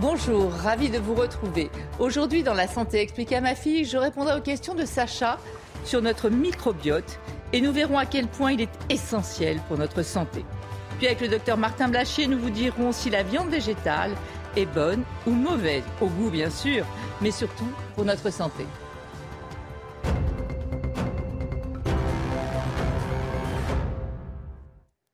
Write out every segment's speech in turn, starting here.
Bonjour, ravi de vous retrouver. Aujourd'hui, dans La Santé expliquée à ma fille, je répondrai aux questions de Sacha sur notre microbiote et nous verrons à quel point il est essentiel pour notre santé. Puis avec le docteur Martin Blachier, nous vous dirons si la viande végétale est bonne ou mauvaise, au goût bien sûr, mais surtout pour notre santé.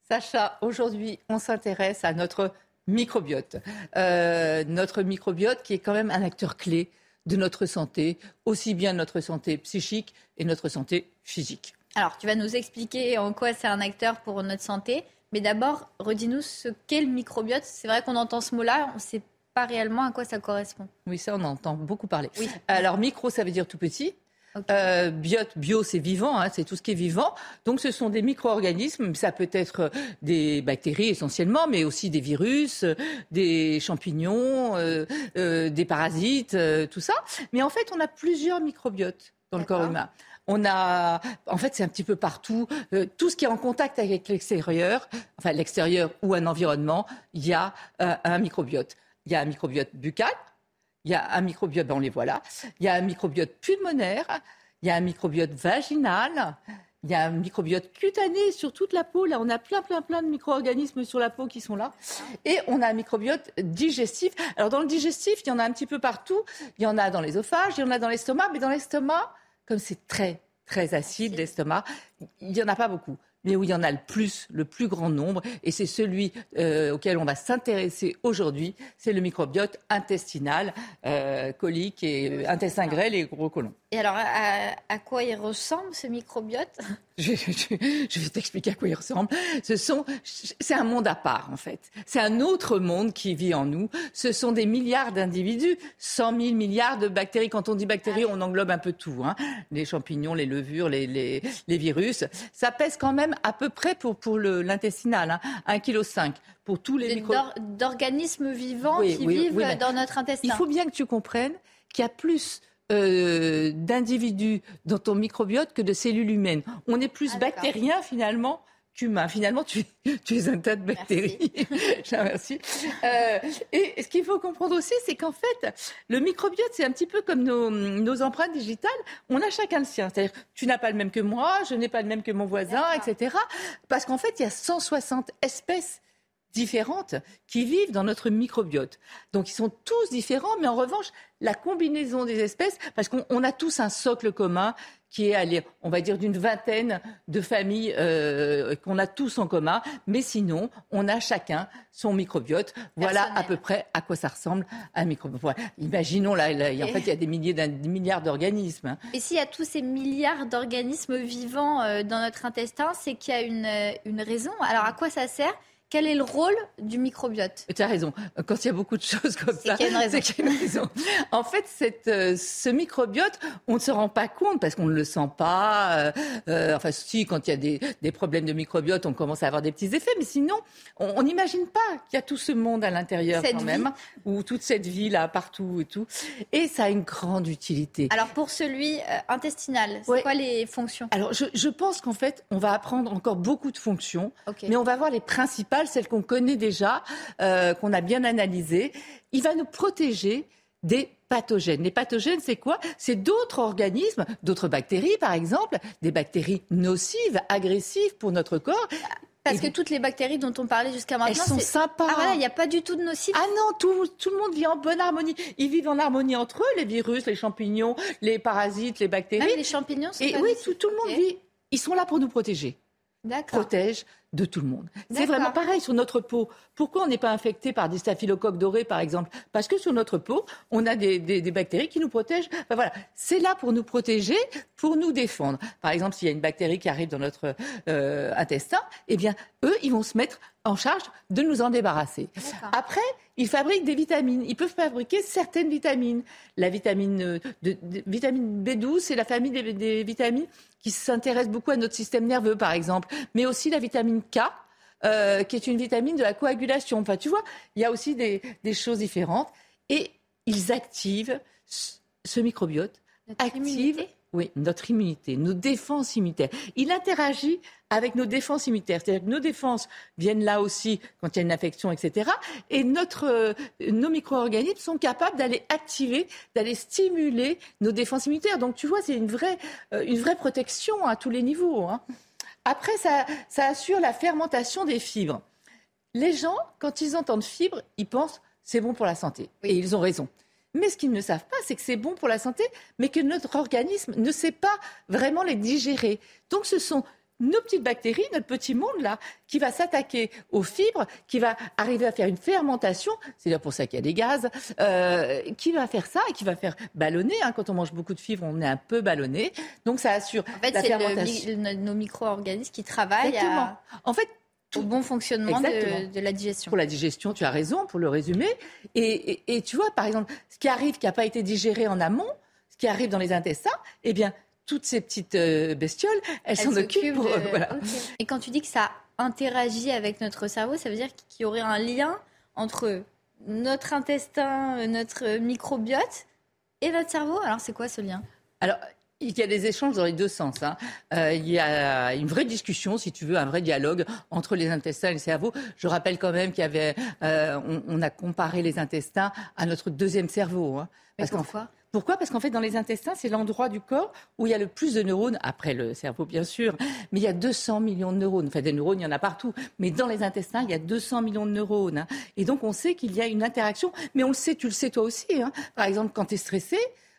Sacha, aujourd'hui, on s'intéresse à notre microbiote. Euh, notre microbiote qui est quand même un acteur clé de notre santé, aussi bien notre santé psychique et notre santé physique. Alors, tu vas nous expliquer en quoi c'est un acteur pour notre santé. Mais d'abord, redis-nous ce qu'est le microbiote. C'est vrai qu'on entend ce mot-là, on ne sait pas réellement à quoi ça correspond. Oui, ça, on entend beaucoup parler. Alors, micro, ça veut dire tout petit. Euh, biote, bio, c'est vivant, hein, c'est tout ce qui est vivant. Donc, ce sont des micro-organismes. Ça peut être des bactéries essentiellement, mais aussi des virus, des champignons, euh, euh, des parasites, tout ça. Mais en fait, on a plusieurs microbiotes dans le corps humain. On a, en fait, c'est un petit peu partout. tout ce qui est en contact avec l'extérieur, enfin l'extérieur ou un environnement, il y a un microbiote. Il y a un microbiote buccal, il y a un microbiote, ben on les voit là, il y a un microbiote pulmonaire, il y a un microbiote vaginal, il y a un microbiote cutané sur toute la peau. Là, on a plein, plein, plein de micro-organismes sur la peau qui sont là. Et on a un microbiote digestif. Alors, dans le digestif, il y en a un petit peu partout. Il y en a dans l'ésophage, il y en a dans l'estomac. Mais dans l'estomac, comme c'est très, très acide, l'estomac, il n'y en a pas beaucoup mais où il y en a le plus, le plus grand nombre, et c'est celui euh, auquel on va s'intéresser aujourd'hui, c'est le microbiote intestinal, euh, colique et intestin grêle et gros côlon. Et alors, à, quoi il ressemble ce microbiote? Je, vais t'expliquer à quoi il ressemble. Ce sont, c'est un monde à part en fait. C'est un autre monde qui vit en nous. Ce sont des milliards d'individus, 100 000 milliards de bactéries. Quand on dit bactéries, on englobe un peu tout. Hein. Les champignons, les levures, les, les, les, virus. Ça pèse quand même à peu près pour, pour l'intestinal, hein, 1,5 kg pour tous les micro... D'organismes vivants qui vivent dans notre intestin. Il faut bien que tu comprennes qu'il y a plus euh, d'individus dans ton microbiote que de cellules humaines. On est plus ah, bactérien finalement qu'humain. Finalement, tu, tu, es un tas de bactéries. Merci. Euh, et ce qu'il faut comprendre aussi, c'est qu'en fait, le microbiote, c'est un petit peu comme nos, nos, empreintes digitales. On a chacun le sien. C'est-à-dire, tu n'as pas le même que moi, je n'ai pas le même que mon voisin, etc. Parce qu'en fait, il y a 160 espèces différentes qui vivent dans notre microbiote. Donc ils sont tous différents, mais en revanche, la combinaison des espèces, parce qu'on a tous un socle commun qui est, allé, on va dire, d'une vingtaine de familles euh, qu'on a tous en commun, mais sinon, on a chacun son microbiote. Voilà à peu près à quoi ça ressemble un microbiote. Imaginons, là, en fait, il y a des, milliers, des milliards d'organismes. Hein. Et s'il y a tous ces milliards d'organismes vivants euh, dans notre intestin, c'est qu'il y a une, euh, une raison. Alors, à quoi ça sert? Quel est le rôle du microbiote? Tu as raison. Quand il y a beaucoup de choses comme ça, c'est qu'il y a une raison? En fait, cette, euh, ce microbiote, on ne se rend pas compte parce qu'on ne le sent pas. Euh, euh, enfin, si, quand il y a des, des, problèmes de microbiote, on commence à avoir des petits effets. Mais sinon, on n'imagine pas qu'il y a tout ce monde à l'intérieur quand même, ou toute cette vie là, partout et tout. Et ça a une grande utilité. Alors, pour celui intestinal, c'est quoi les fonctions? Alors, je, je pense qu'en fait, on va apprendre encore beaucoup de fonctions, mais on va voir les principales celle qu'on connaît déjà, euh, qu'on a bien analysée. Il va nous protéger des pathogènes. Les pathogènes, c'est quoi? C'est d'autres organismes, d'autres bactéries, par exemple, des bactéries nocives, agressives pour notre corps. Parce que toutes les bactéries dont on parlait jusqu'à maintenant, elles sont sympas. Ah voilà, il n'y a pas du tout de nocifs. Ah non, tout, tout, le monde vit en bonne harmonie. Ils vivent en harmonie entre eux, les virus, les champignons, les parasites, les bactéries. Même les champignons sont Et oui, tout, tout, le monde vit. Ils sont là pour nous protéger. Protège de tout le monde. C'est vraiment pareil sur notre peau. Pourquoi on n'est pas infecté par des staphylocoques dorés, par exemple? Parce que sur notre peau, on a des, bactéries qui nous protègent. voilà, c'est là pour nous protéger, pour nous défendre. Par exemple, s'il y a une bactérie qui arrive dans notre euh, intestin, eh bien, eux, ils vont se mettre en charge de nous en débarrasser. Après, ils fabriquent des vitamines. Ils peuvent fabriquer certaines vitamines. La vitamine, euh, de, vitamine B12, c'est la famille des, vitamines qui s'intéressent beaucoup à notre système nerveux, par exemple. Mais aussi la vitamine K, euh, qui est une vitamine de la coagulation. Enfin, tu vois, il y a aussi des, choses différentes. Et ils activent ce microbiote. active, oui, notre immunité, nos défenses immunitaires. Il interagit avec nos défenses immunitaires. C'est-à-dire que nos défenses viennent là aussi quand il y a une infection, etc. Et notre, euh, nos micro-organismes sont capables d'aller activer, d'aller stimuler nos défenses immunitaires. Donc tu vois, c'est une vraie, euh, une vraie protection à tous les niveaux. Hein. Après, ça, ça assure la fermentation des fibres. Les gens, quand ils entendent fibres, ils pensent c'est bon pour la santé. Et ils ont raison. Mais ce qu'ils ne savent pas, c'est que c'est bon pour la santé, mais que notre organisme ne sait pas vraiment les digérer. Donc ce sont nos petites bactéries, notre petit monde là, qui va s'attaquer aux fibres, qui va arriver à faire une fermentation, c'est là pour ça qu'il y a des gaz, euh, qui va faire ça et qui va faire ballonner. Hein. Quand on mange beaucoup de fibres, on est un peu ballonné. Donc ça assure en fait, la fermentation. C'est nos micro-organismes qui travaillent Exactement. En fait, au bon fonctionnement de, la digestion. Pour la digestion, tu as raison, pour le résumer. Et, tu vois, par exemple, ce qui arrive qui n'a pas été digéré en amont, ce qui arrive dans les intestins, eh bien, toutes ces petites euh, bestioles, elles s'en occupent. Et quand tu dis que ça interagit avec notre cerveau, ça veut dire qu'il y aurait un lien entre notre intestin, notre microbiote et notre cerveau? Alors, c'est quoi ce lien? Alors, il y a des échanges dans les deux sens. Hein. Euh, il y a une vraie discussion, si tu veux, un vrai dialogue entre les intestins et le cerveau. Je rappelle quand même qu'il y avait, euh, on, a comparé les intestins à notre deuxième cerveau. Hein. Parce pourquoi? Pourquoi? Parce qu'en fait, dans les intestins, c'est l'endroit du corps où il y a le plus de neurones, après le cerveau bien sûr, mais il y a 200 millions de neurones. Enfin, des neurones, il y en a partout, mais dans les intestins, il y a 200 millions de neurones. Hein. Et donc, on sait qu'il y a une interaction, mais on le sait, tu le sais toi aussi. Hein. Par exemple, quand tu es stressé,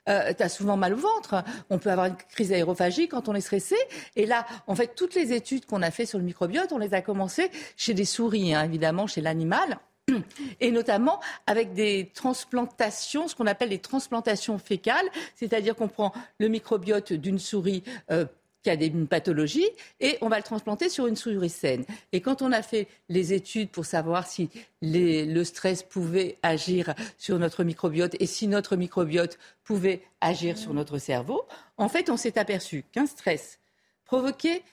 euh, tu as souvent mal au ventre. On peut avoir une crise aérophagie quand on est stressé. Et là, en fait, toutes les études qu'on a faites sur le microbiote, on les a commencées chez des souris, hein, évidemment, chez l'animal et notamment avec des transplantations, ce qu'on appelle des transplantations fécales, c'est-à-dire qu'on prend le microbiote d'une souris euh, qui a une pathologie et on va le transplanter sur une souris saine. Et quand on a fait les études pour savoir si le stress pouvait agir sur notre microbiote et si notre microbiote pouvait agir sur notre cerveau, en fait, on s'est aperçu qu'un stress provoquait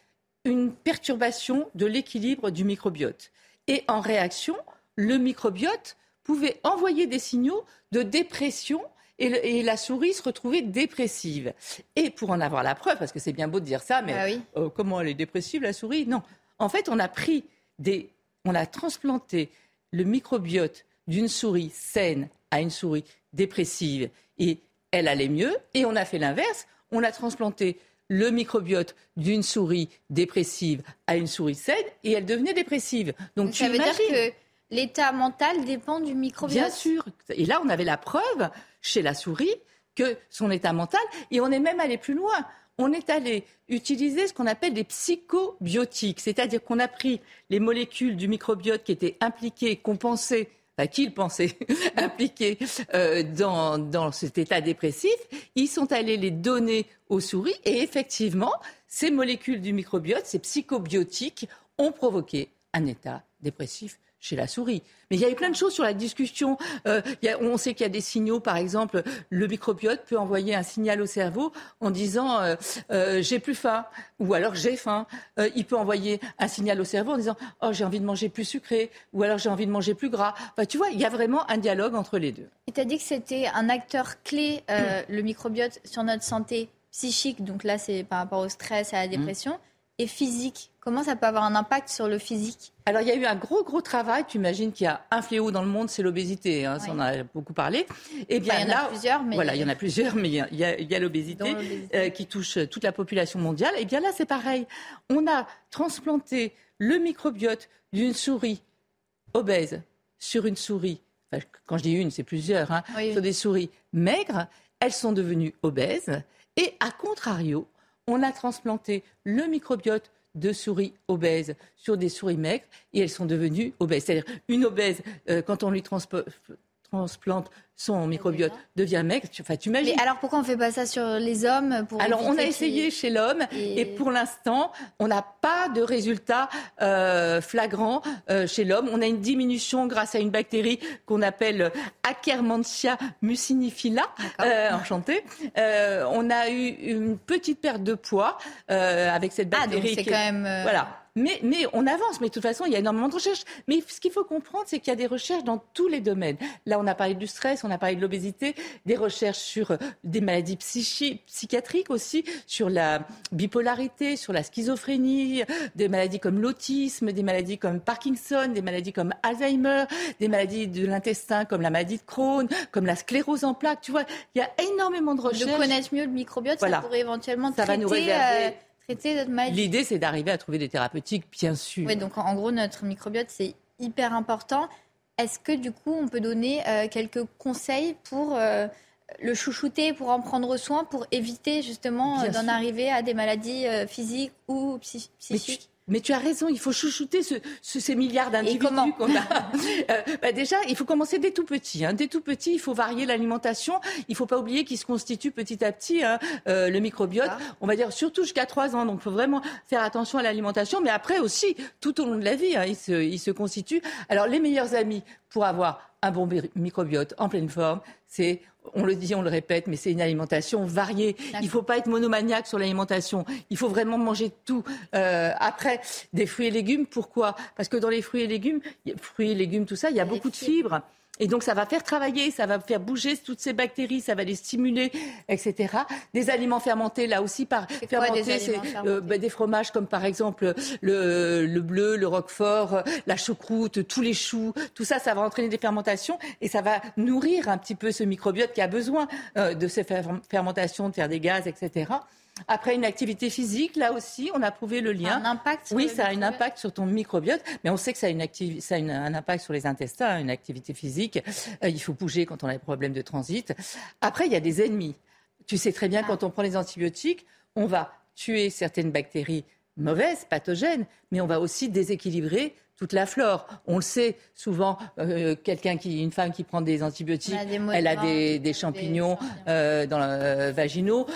une perturbation de l'équilibre du microbiote. Et en réaction, le microbiote pouvait envoyer des signaux de dépression et, la souris se retrouvait dépressive. Et pour en avoir la preuve, parce que c'est bien beau de dire ça, mais ah euh, comment elle est dépressive, la souris? Non. En fait, on a pris des. On a transplanté le microbiote d'une souris saine à une souris dépressive et elle allait mieux. Et on a fait l'inverse. On a transplanté le microbiote d'une souris dépressive à une souris saine et elle devenait dépressive. Donc, tu ça veut dire que l'état mental dépend du microbiote Bien sûr. Et là, on avait la preuve chez la souris que son état mental, et on est même allé plus loin. On est allé utiliser ce qu'on appelle des psychobiotiques, c'est-à-dire qu'on a pris les molécules du microbiote qui étaient impliquées, qu'on pensait enfin, qu'ils pensaient impliquées euh, dans, dans cet état dépressif, ils sont allés les donner aux souris et effectivement, ces molécules du microbiote, ces psychobiotiques, ont provoqué un état dépressif chez la souris. Mais il y a eu plein de choses sur la discussion. Euh, on sait qu'il y a des signaux, par exemple, le microbiote peut envoyer un signal au cerveau en disant euh, euh, j'ai plus faim ou alors j'ai faim. il peut envoyer un signal au cerveau en disant oh j'ai envie de manger plus sucré ou alors j'ai envie de manger plus gras. tu vois, il y a vraiment un dialogue entre les deux. Et tu as dit que c'était un acteur clé, le microbiote, sur notre santé psychique. Donc là, c'est par rapport au stress, à la dépression et physique Comment ça peut avoir un impact sur le physique? Alors, il y a eu un gros, gros travail. Tu imagines qu'il y a un fléau dans le monde, c'est l'obésité. Hein, ça, on a beaucoup parlé. Et eh bien, il y en a plusieurs, mais... Voilà, il y en a plusieurs, mais il y a, l'obésité euh, qui touche toute la population mondiale. Et eh bien là, c'est pareil. On a transplanté le microbiote d'une souris obèse sur une souris. quand je dis une, c'est plusieurs. Hein, sur des souris maigres. Elles sont devenues obèses. Et à contrario, on a transplanté le microbiote de souris obèses sur des souris maigres et elles sont devenues obèses. C'est-à-dire une obèse, euh, quand on lui transpose transplante son microbiote devient maigre, tu, enfin, tu imagines. Mais alors pourquoi on ne fait pas ça sur les hommes pour Alors on a essayé chez l'homme et... pour l'instant on n'a pas de résultat euh, flagrant euh, chez l'homme. On a une diminution grâce à une bactérie qu'on appelle Akkermansia mucinifila, euh, enchantée. Euh, on a eu une petite perte de poids avec cette bactérie. Ah donc c'est quand même. Voilà. Mais, mais, on avance, mais de toute façon, il y a énormément de recherches. Mais ce qu'il faut comprendre, c'est qu'il y a des recherches dans tous les domaines. Là, on a parlé du stress, on a parlé de l'obésité, des recherches sur euh, des maladies psychiatriques aussi, sur la bipolarité, sur la schizophrénie, des maladies comme l'autisme, des maladies comme Parkinson, des maladies comme Alzheimer, des maladies de l'intestin comme la maladie de Crohn, comme la sclérose en plaques. Tu vois, il y a énormément de recherches. De connaître mieux le microbiote, ça pourrait éventuellement ça va nous réserver... Euh, L'idée, c'est d'arriver à trouver des thérapeutiques, bien sûr. Oui, donc en gros, notre microbiote, c'est hyper important. Est-ce que du coup, on peut donner euh, quelques conseils pour euh, le chouchouter, pour en prendre soin, pour éviter justement euh, d'en arriver à des maladies physiques ou psychiques? Mais tu as raison, il faut chouchouter ce, ces milliards d'individus qu'on a. Euh, bah déjà, il faut commencer dès tout petit. Hein. Dès tout petit, il faut varier l'alimentation. Il ne faut pas oublier qu'il se constitue petit à petit hein, euh, le microbiote. Ah. On va dire surtout jusqu'à 3 ans. Donc, il faut vraiment faire attention à l'alimentation. Mais après aussi, tout au long de la vie, hein, il, se, il se constitue. Alors, les meilleurs amis pour avoir un bon microbiote en pleine forme, c'est on le dit, on le répète, mais c'est une alimentation variée. Il ne faut pas être monomaniaque sur l'alimentation. Il faut vraiment manger tout. Euh, après, des fruits et légumes, pourquoi? Parce que dans les fruits et légumes, fruits et légumes, tout ça, il y a beaucoup de fibres. Et donc ça va faire travailler, ça va faire bouger toutes ces bactéries, ça va les stimuler, etc. Des aliments fermentés, là aussi, par fermentés, c'est euh, ben, des fromages comme par exemple le, le, bleu, le roquefort, la choucroute, tous les choux, tout ça, ça va entraîner des fermentations et ça va nourrir un petit peu ce microbiote qui a besoin euh, de ces fermentations, de faire des gaz, etc. Après une activité physique, là aussi, on a prouvé le lien. Un impact Oui, ça a un impact sur ton microbiote, mais on sait que ça a, une ça a un impact sur les intestins, une activité physique. Euh, il faut bouger quand on a des problèmes de transit. Après, il y a des ennemis. Tu sais très bien, ah. quand on prend les antibiotiques, on va tuer certaines bactéries mauvaises, pathogènes, mais on va aussi déséquilibrer toute la flore. On le sait souvent, euh, quelqu'un qui, une femme qui prend des antibiotiques, elle a des, champignons euh, dans euh, vaginaux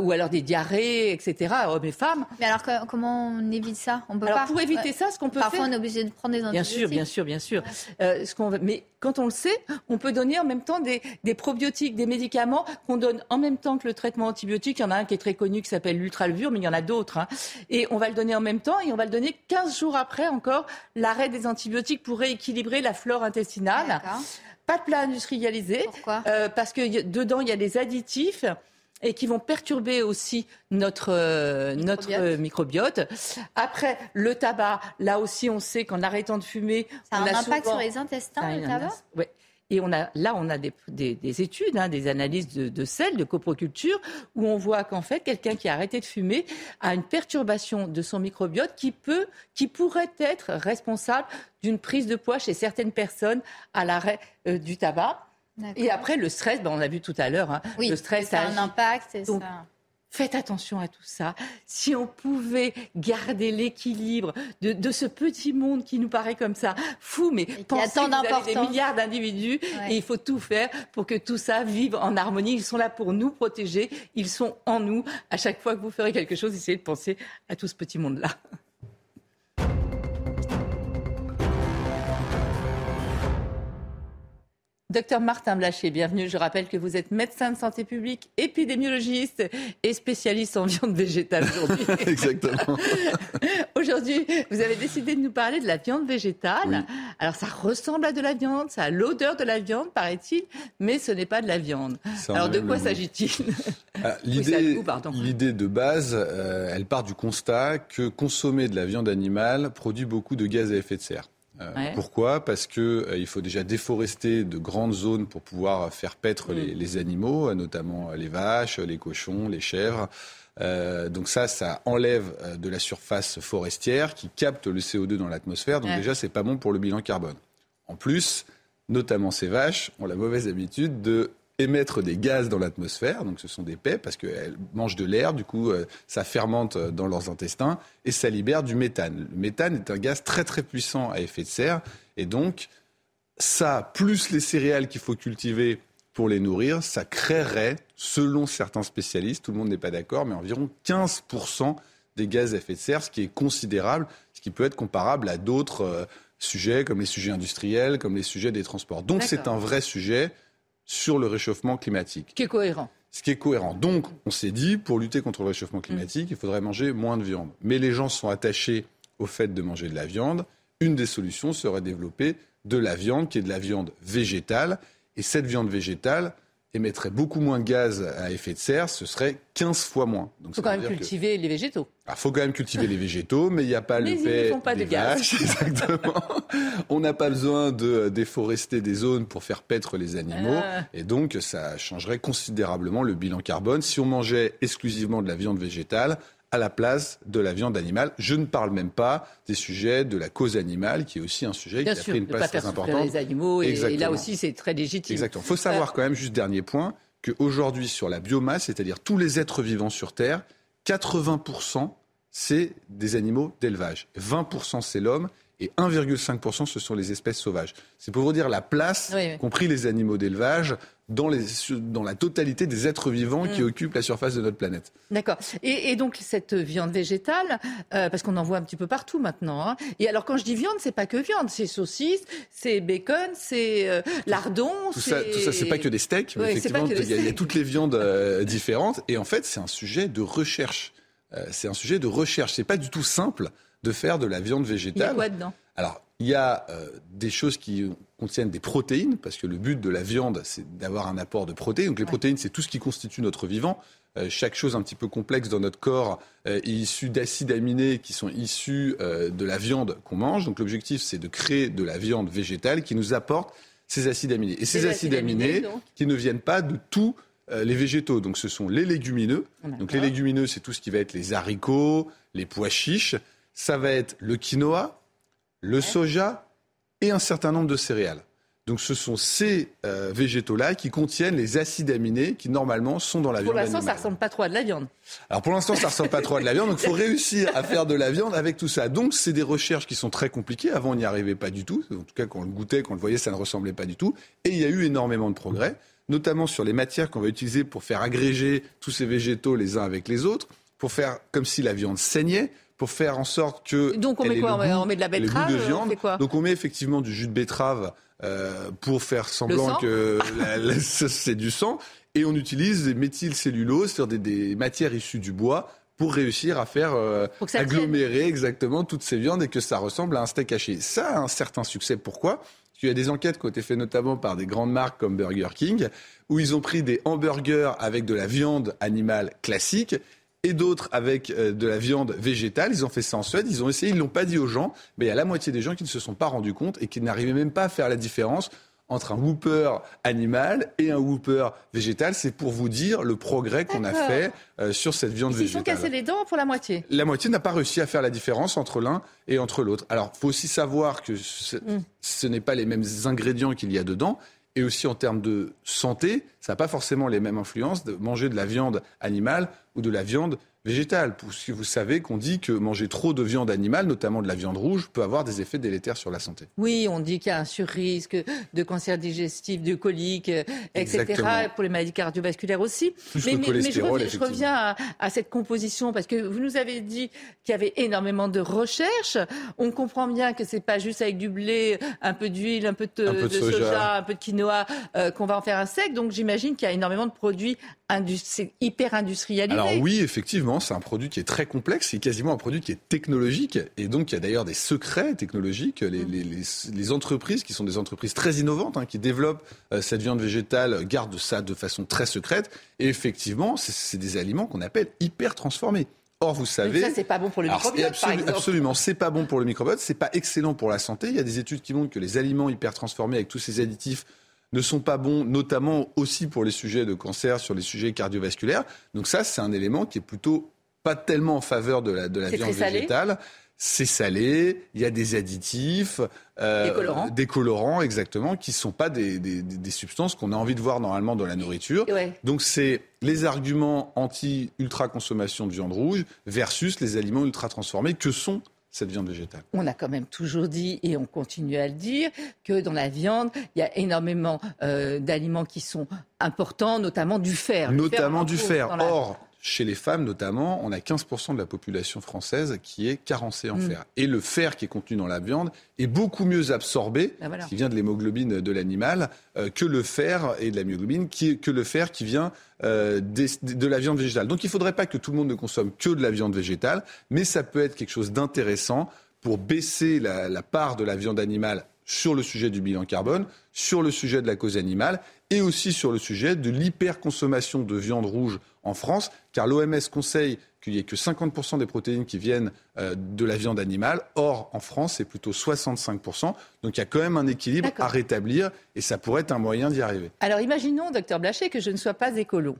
ou alors des diarrhées, etc. Hommes et femmes. Mais alors comment on évite ça? On peut alors, Pour éviter ça, ce qu'on peut faire. Parfois, on est obligé de prendre des antibiotiques. Bien sûr, bien sûr, bien sûr. ce qu'on mais quand on le sait, on peut donner en même temps des, des probiotiques, des médicaments qu'on donne en même temps que le traitement antibiotique. Il y en a un qui est très connu qui s'appelle l'ultralvure, mais il y en a d'autres. Hein. Et on va le donner en même temps et on va le donner 15 jours après encore l'arrêt des antibiotiques pour rééquilibrer la flore intestinale. Pas de plat industrialisé. Pourquoi? euh, Parce que dedans, il y a des additifs et qui vont perturber aussi notre, euh, microbiote. notre microbiote. Après, le tabac, là aussi, on sait qu'en arrêtant de fumer... Ça a un impact sur les intestins, le tabac? Oui. Et on a, là, on a des, des, études, hein, des analyses de, de sel, de coproculture, où on voit qu'en fait, quelqu'un qui a arrêté de fumer a une perturbation de son microbiote qui peut, qui pourrait être responsable d'une prise de poids chez certaines personnes à l'arrêt euh, du tabac. Et après, le stress, ben, on l'a vu tout à l'heure, hein, oui, le stress ça a un impact. Donc, ça. Faites attention à tout ça. Si on pouvait garder l'équilibre de, ce petit monde qui nous paraît comme ça fou, mais pensez que vous avez des milliards d'individus et il faut tout faire pour que tout ça vive en harmonie. Ils sont là pour nous protéger. Ils sont en nous. À chaque fois que vous ferez quelque chose, essayez de penser à tout ce petit monde-là. Docteur Martin Blaché, bienvenue. Je rappelle que vous êtes médecin de santé publique, épidémiologiste et spécialiste en viande végétale aujourd'hui. Exactement. aujourd'hui, vous avez décidé de nous parler de la viande végétale. Alors, ça ressemble à de la viande, ça a l'odeur de la viande, paraît-il, mais ce n'est pas de la viande. Alors, de quoi s'agit-il ah, L'idée de base, euh, elle part du constat que consommer de la viande animale produit beaucoup de gaz à effet de serre. Euh, pourquoi? Parce qu'il euh, faut déjà déforester de grandes zones pour pouvoir faire paître les, mm. animaux, notamment les vaches, les cochons, les chèvres. Euh, donc ça, ça enlève de la surface forestière qui capte le CO2 dans l'atmosphère. Donc déjà, c'est pas bon pour le bilan carbone. En plus, notamment ces vaches ont la mauvaise habitude de émettre des gaz dans l'atmosphère, donc ce sont des paies parce qu'elles mangent de l'air, du coup euh, ça fermente euh, dans leurs intestins et ça libère du méthane. Le méthane est un gaz très très puissant à effet de serre et donc ça, plus les céréales qu'il faut cultiver pour les nourrir, ça créerait, selon certains spécialistes, tout le monde n'est pas d'accord, mais environ 15% des gaz à effet de serre, ce qui est considérable, ce qui peut être comparable à d'autres euh, sujets comme les sujets industriels, comme les sujets des transports. Donc c'est un vrai sujet sur le réchauffement climatique. Qui est cohérent. Ce qui est cohérent. Donc on s'est dit, pour lutter contre le réchauffement climatique, il faudrait manger moins de viande. Mais les gens sont attachés au fait de manger de la viande. Une des solutions serait développer de la viande qui est de la viande végétale. Et cette viande végétale émettrait beaucoup moins de gaz à effet de serre, ce serait 15 fois moins. Il faut quand même cultiver les végétaux. Il faut quand même cultiver les végétaux, mais il n'y a pas le fait pas de gaz. exactement. On n'a pas besoin de déforester des zones pour faire paître les animaux. Ah. Et donc, ça changerait considérablement le bilan carbone. Si on mangeait exclusivement de la viande végétale, à la place de la viande animale. Je ne parle même pas des sujets de la cause animale, qui est aussi un sujet qui a pris une place très importante. les animaux, et, là aussi c'est très légitime. Exactement. Il faut savoir quand même, juste dernier point, qu'aujourd'hui sur la biomasse, c'est-à-dire tous les êtres vivants sur Terre, 80% c'est des animaux d'élevage. 20% c'est l'homme et 1,5% ce sont les espèces sauvages. C'est pour vous dire la place, compris les animaux d'élevage, dans, dans, la totalité des êtres vivants qui mm. occupent la surface de notre planète. D'accord. Et, donc cette viande végétale, euh, parce qu'on en voit un petit peu partout maintenant. Hein. Et alors quand je dis viande, c'est pas que viande, c'est saucisse, c'est bacon, c'est euh, lardon. Tout ça, tout ça, c'est pas que des steaks. effectivement, il y, a toutes les viandes euh, différentes. Et en fait, c'est un sujet de recherche. c'est un sujet de recherche. C'est pas du tout simple de faire de la viande végétale. Il y a quoi dedans? Alors, il y a euh, des choses qui contiennent des protéines, parce que le but de la viande, c'est d'avoir un apport de protéines. Donc les protéines, c'est tout ce qui constitue notre vivant. Euh, chaque chose un petit peu complexe dans notre corps euh, est issue d'acides aminés qui sont issus de la viande qu'on mange. Donc l'objectif, c'est de créer de la viande végétale qui nous apporte ces acides aminés. Et ces, acides, aminés, qui ne viennent pas de tous les végétaux. Donc ce sont les légumineux. Donc les légumineux, c'est tout ce qui va être les haricots, les pois chiches. Ça va être le quinoa, le soja et un certain nombre de céréales. Donc ce sont ces euh, végétaux-là qui contiennent les acides aminés qui normalement sont dans la viande. Pour l'instant, ça ressemble pas trop à de la viande. Alors pour l'instant, ça ressemble pas trop à de la viande. Donc il faut réussir à faire de la viande avec tout ça. Donc c'est des recherches qui sont très compliquées. Avant, on n'y arrivait pas du tout. En tout cas, quand on le goûtait, quand on le voyait, ça ne ressemblait pas du tout. Et il y a eu énormément de progrès, notamment sur les matières qu'on va utiliser pour faire agréger tous ces végétaux les uns avec les autres, pour faire comme si la viande saignait pour faire en sorte que. Donc on met quoi On met de la betterave de viande. Donc on met effectivement du jus de betterave euh, pour faire semblant que c'est du sang. Et on utilise des méthylcelluloses, c'est-à-dire des, matières issues du bois, pour réussir à faire euh, agglomérer exactement toutes ces viandes et que ça ressemble à un steak haché. Ça a un certain succès. Pourquoi? Parce qu'il y a des enquêtes qui ont été faites notamment par des grandes marques comme Burger King, où ils ont pris des hamburgers avec de la viande animale classique et d'autres avec euh, de la viande végétale. Ils ont fait ça en Suède, ils ont essayé, ils l'ont pas dit aux gens, mais il y a la moitié des gens qui ne se sont pas rendus compte et qui n'arrivaient même pas à faire la différence entre un whooper animal et un whooper végétal. C'est pour vous dire le progrès qu'on a fait euh, sur cette viande végétale. Ils sont cassés les dents pour la moitié. La moitié n'a pas réussi à faire la différence entre l'un et entre l'autre. Alors, il faut aussi savoir que ce, mm. ce n'est pas les mêmes ingrédients qu'il y a dedans et aussi en termes de santé, ça n'a pas forcément les mêmes influences de manger de la viande animale ou de la viande végétale. Parce que vous savez qu'on dit que manger trop de viande animale, notamment de la viande rouge, peut avoir des effets délétères sur la santé. Oui, on dit qu'il y a un surrisque de cancer digestif, de colique, euh, etc. Pour les maladies cardiovasculaires aussi. mais, je reviens, à, cette composition parce que vous nous avez dit qu'il y avait énormément de recherches. On comprend bien que c'est pas juste avec du blé, un peu d'huile, un peu de, soja. un peu de quinoa euh, qu'on va en faire un sec. Donc j'imagine qu'il y a énormément de produits hyper industrialisés. Alors oui, effectivement c'est un produit qui est très complexe, c'est quasiment un produit qui est technologique. Et donc, il y a d'ailleurs des secrets technologiques. Les, les, entreprises, qui sont des entreprises très innovantes, hein, qui développent euh, cette viande végétale, gardent ça de façon très secrète. Et effectivement, c'est des aliments qu'on appelle hyper transformés. Or, vous savez. ça, c'est pas bon pour le microbiote, par exemple. Absolument, c'est pas bon pour le microbiote, c'est pas excellent pour la santé. Il y a des études qui montrent que les aliments hyper transformés avec tous ces additifs ne sont pas bons, notamment aussi pour les sujets de cancer, sur les sujets cardiovasculaires. Donc ça, c'est un élément qui est plutôt pas tellement en faveur de la, de la viande végétale. C'est salé, il y a des additifs, euh, des, colorants. exactement, qui ne sont pas des, substances qu'on a envie de voir normalement dans la nourriture. Donc c'est les arguments anti-ultra consommation de viande rouge versus les aliments ultra transformés que sont cette viande végétale. On a quand même toujours dit, et on continue à le dire, que dans la viande, il y a énormément euh, d'aliments qui sont importants, notamment du fer. Notamment du fer. Or, chez les femmes notamment, on a 15% de la population française qui est carencée en mm. fer. Et le fer qui est contenu dans la viande est beaucoup mieux absorbé, ben qui vient de l'hémoglobine de l'animal, euh, que le fer et de la myoglobine, que le fer qui vient euh, de la viande végétale. Donc il ne faudrait pas que tout le monde ne consomme que de la viande végétale, mais ça peut être quelque chose d'intéressant pour baisser la part de la viande animale sur le sujet du bilan carbone, sur le sujet de la cause animale et aussi sur le sujet de l'hyperconsommation de viande rouge en France, car l'OMS conseille qu'il n'y ait que 50% des protéines qui viennent euh, de la viande animale. Or, en France, c'est plutôt 65%. Donc il y a quand même un équilibre à rétablir et ça pourrait être un moyen d'y arriver. Alors imaginons, docteur Blaché, que je ne sois pas écolo.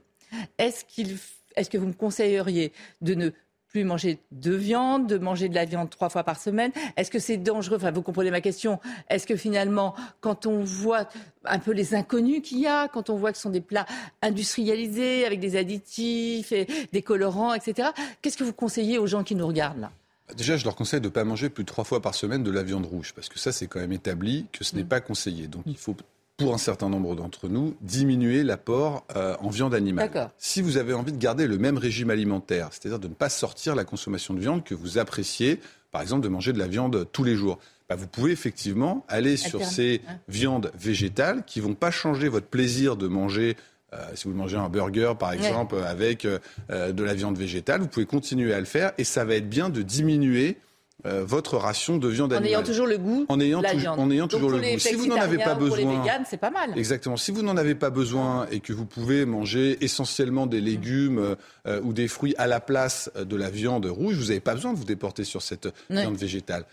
Est-ce qu'il est-ce que vous me conseilleriez de ne plus manger de viande, de manger de la viande trois fois par semaine. Est-ce que c'est dangereux? Enfin, vous comprenez ma question. Est-ce que finalement, quand on voit un peu les inconnus qu'il y a, quand on voit que ce sont des plats industrialisés avec des additifs, et des colorants, etc., qu'est-ce que vous conseillez aux gens qui nous regardent là? Déjà, je leur conseille de ne pas manger plus de trois fois par semaine de la viande rouge, parce que ça, c'est quand même établi que ce n'est mm. pas conseillé. Donc, il faut pour un certain nombre d'entre nous, diminuer l'apport euh, en viande animale. Si vous avez envie de garder le même régime alimentaire, c'est-à-dire de ne pas sortir la consommation de viande que vous appréciez, par exemple de manger de la viande tous les jours, bah, vous pouvez effectivement aller sur ces viandes végétales qui vont pas changer votre plaisir de manger euh, si vous mangez un burger, par exemple, avec euh, de la viande végétale, vous pouvez continuer à le faire et ça va être bien de diminuer euh, votre ration de viande animale. En ayant toujours le goût en ayant la viande. En ayant toujours le goût. Si vous n'en avez pas besoin, c'est pas mal. Exactement. Si vous n'en avez pas besoin et que vous pouvez manger essentiellement des légumes euh, ou des fruits à la place de la viande rouge, vous n'avez pas besoin de vous déporter sur cette viande végétale.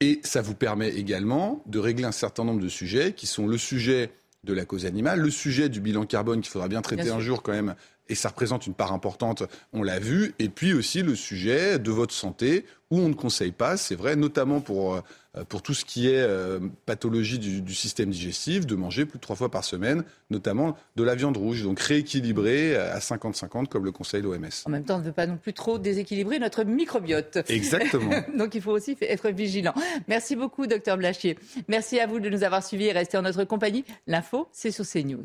Et ça vous permet également de régler un certain nombre de sujets qui sont le sujet de la cause animale, le sujet du bilan carbone qu'il faudra bien traiter un jour quand même et ça représente une part importante, on l'a vu, et puis aussi le sujet de votre santé, où on ne conseille pas, c'est vrai, notamment pour, euh, pour tout ce qui est euh, pathologie du, système digestif, de manger plus de trois fois par semaine, notamment de la viande rouge, donc rééquilibrer à 50-50 comme le conseille l'OMS. En même temps, on ne veut pas non plus trop déséquilibrer notre microbiote. Exactement. donc il faut aussi être vigilant. Merci beaucoup, docteur Blachier. Merci à vous de nous avoir suivis et rester en notre compagnie. L'info, c'est sur CNews.